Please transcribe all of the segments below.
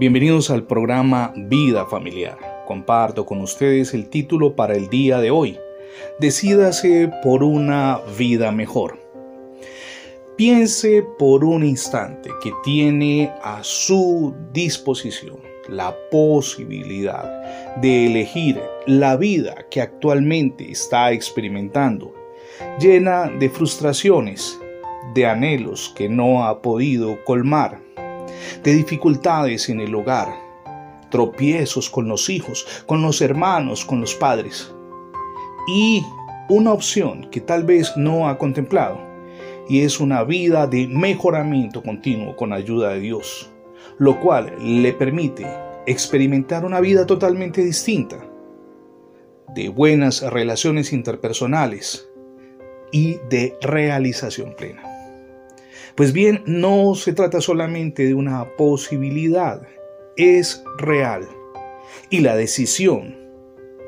Bienvenidos al programa Vida Familiar. Comparto con ustedes el título para el día de hoy. Decídase por una vida mejor. Piense por un instante que tiene a su disposición la posibilidad de elegir la vida que actualmente está experimentando, llena de frustraciones, de anhelos que no ha podido colmar, de dificultades en el hogar, tropiezos con los hijos, con los hermanos, con los padres. Y una opción que tal vez no ha contemplado, y es una vida de mejoramiento continuo con ayuda de Dios, lo cual le permite experimentar una vida totalmente distinta, de buenas relaciones interpersonales y de realización plena. Pues bien, no se trata solamente de una posibilidad, es real. Y la decisión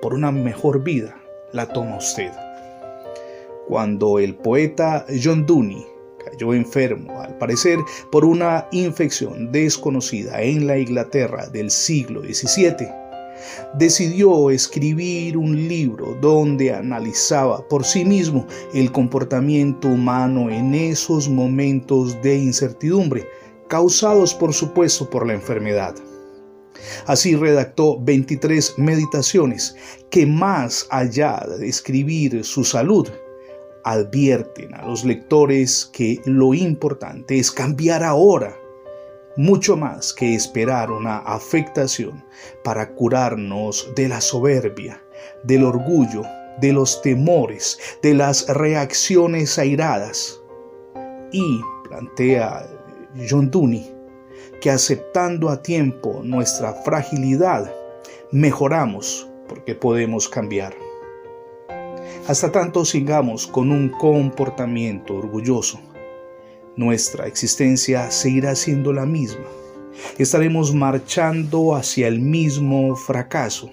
por una mejor vida la toma usted. Cuando el poeta John Dooney cayó enfermo, al parecer por una infección desconocida en la Inglaterra del siglo XVII, decidió escribir un libro donde analizaba por sí mismo el comportamiento humano en esos momentos de incertidumbre, causados por supuesto por la enfermedad. Así redactó 23 meditaciones que más allá de describir su salud, advierten a los lectores que lo importante es cambiar ahora mucho más que esperar una afectación para curarnos de la soberbia, del orgullo, de los temores, de las reacciones airadas. Y plantea John Dooney que aceptando a tiempo nuestra fragilidad, mejoramos porque podemos cambiar. Hasta tanto sigamos con un comportamiento orgulloso nuestra existencia seguirá siendo la misma. Estaremos marchando hacia el mismo fracaso,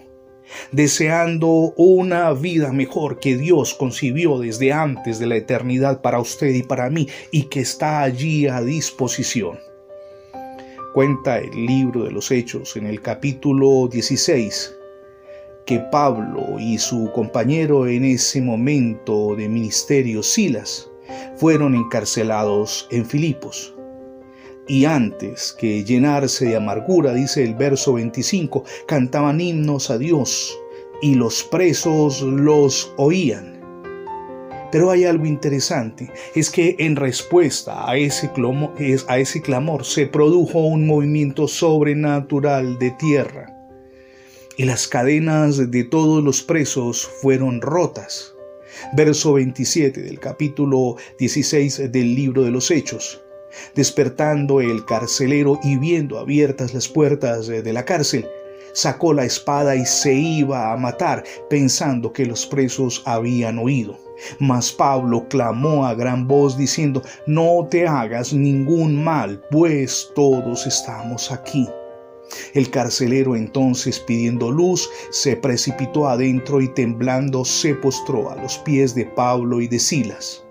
deseando una vida mejor que Dios concibió desde antes de la eternidad para usted y para mí y que está allí a disposición. Cuenta el libro de los Hechos en el capítulo 16 que Pablo y su compañero en ese momento de ministerio Silas fueron encarcelados en Filipos. Y antes que llenarse de amargura, dice el verso 25, cantaban himnos a Dios y los presos los oían. Pero hay algo interesante, es que en respuesta a ese, clamor, a ese clamor se produjo un movimiento sobrenatural de tierra y las cadenas de todos los presos fueron rotas verso 27 del capítulo 16 del libro de los Hechos. Despertando el carcelero y viendo abiertas las puertas de la cárcel, sacó la espada y se iba a matar, pensando que los presos habían oído. Mas Pablo clamó a gran voz diciendo, No te hagas ningún mal, pues todos estamos aquí. El carcelero entonces, pidiendo luz, se precipitó adentro y temblando se postró a los pies de Pablo y de Silas.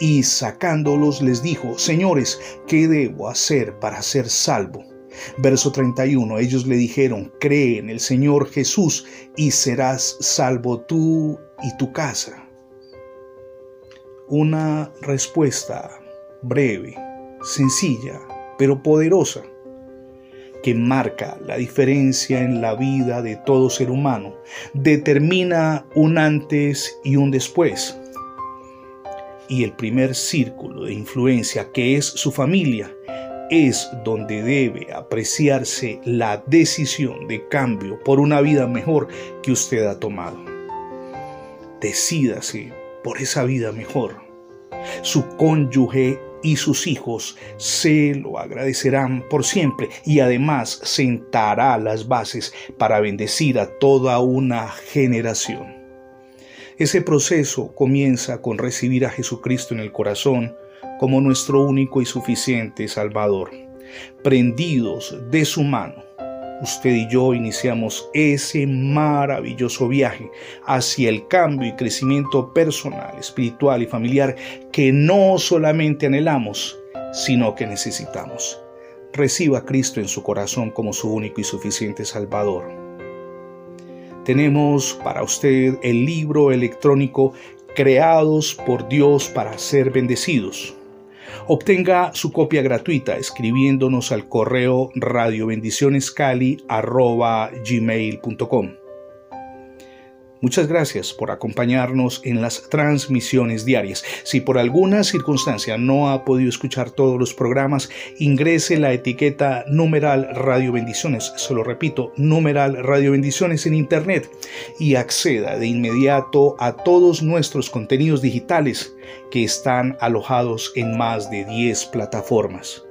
Y sacándolos les dijo, Señores, ¿qué debo hacer para ser salvo? Verso 31, ellos le dijeron, cree en el Señor Jesús y serás salvo tú y tu casa. Una respuesta breve, sencilla, pero poderosa que marca la diferencia en la vida de todo ser humano, determina un antes y un después. Y el primer círculo de influencia, que es su familia, es donde debe apreciarse la decisión de cambio por una vida mejor que usted ha tomado. Decídase por esa vida mejor. Su cónyuge y sus hijos se lo agradecerán por siempre y además sentará las bases para bendecir a toda una generación. Ese proceso comienza con recibir a Jesucristo en el corazón como nuestro único y suficiente Salvador, prendidos de su mano usted y yo iniciamos ese maravilloso viaje hacia el cambio y crecimiento personal, espiritual y familiar que no solamente anhelamos, sino que necesitamos. reciba a Cristo en su corazón como su único y suficiente Salvador. Tenemos para usted el libro electrónico Creados por Dios para ser bendecidos. Obtenga su copia gratuita escribiéndonos al correo radiobendicionescali.gmail.com Muchas gracias por acompañarnos en las transmisiones diarias. Si por alguna circunstancia no ha podido escuchar todos los programas, ingrese la etiqueta numeral Radio Bendiciones, se lo repito, numeral Radio Bendiciones en Internet y acceda de inmediato a todos nuestros contenidos digitales que están alojados en más de 10 plataformas.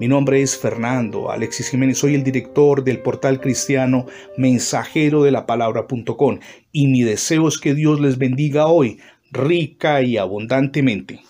Mi nombre es Fernando Alexis Jiménez, soy el director del portal cristiano mensajero de la palabra.com y mi deseo es que Dios les bendiga hoy rica y abundantemente.